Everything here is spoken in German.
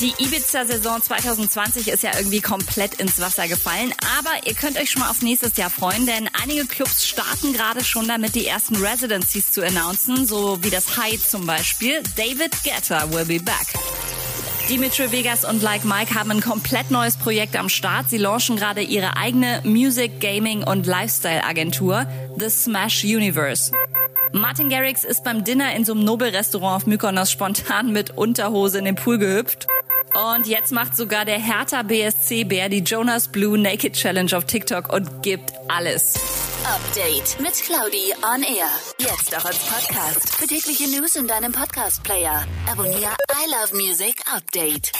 Die Ibiza-Saison 2020 ist ja irgendwie komplett ins Wasser gefallen, aber ihr könnt euch schon mal auf nächstes Jahr freuen, denn einige Clubs starten gerade schon damit, die ersten Residencies zu announcen, so wie das Hyde zum Beispiel. David Guetta will be back. Dimitri Vegas und Like Mike haben ein komplett neues Projekt am Start. Sie launchen gerade ihre eigene Music, Gaming und Lifestyle Agentur, The Smash Universe. Martin Garrix ist beim Dinner in so einem Nobelrestaurant auf Mykonos spontan mit Unterhose in den Pool gehüpft. Und jetzt macht sogar der Hertha BSC-Bär die Jonas Blue Naked Challenge auf TikTok und gibt alles. Update mit Claudi on Air. Jetzt auch als Podcast. Für tägliche News in deinem Podcast-Player. Abonniere I Love Music Update.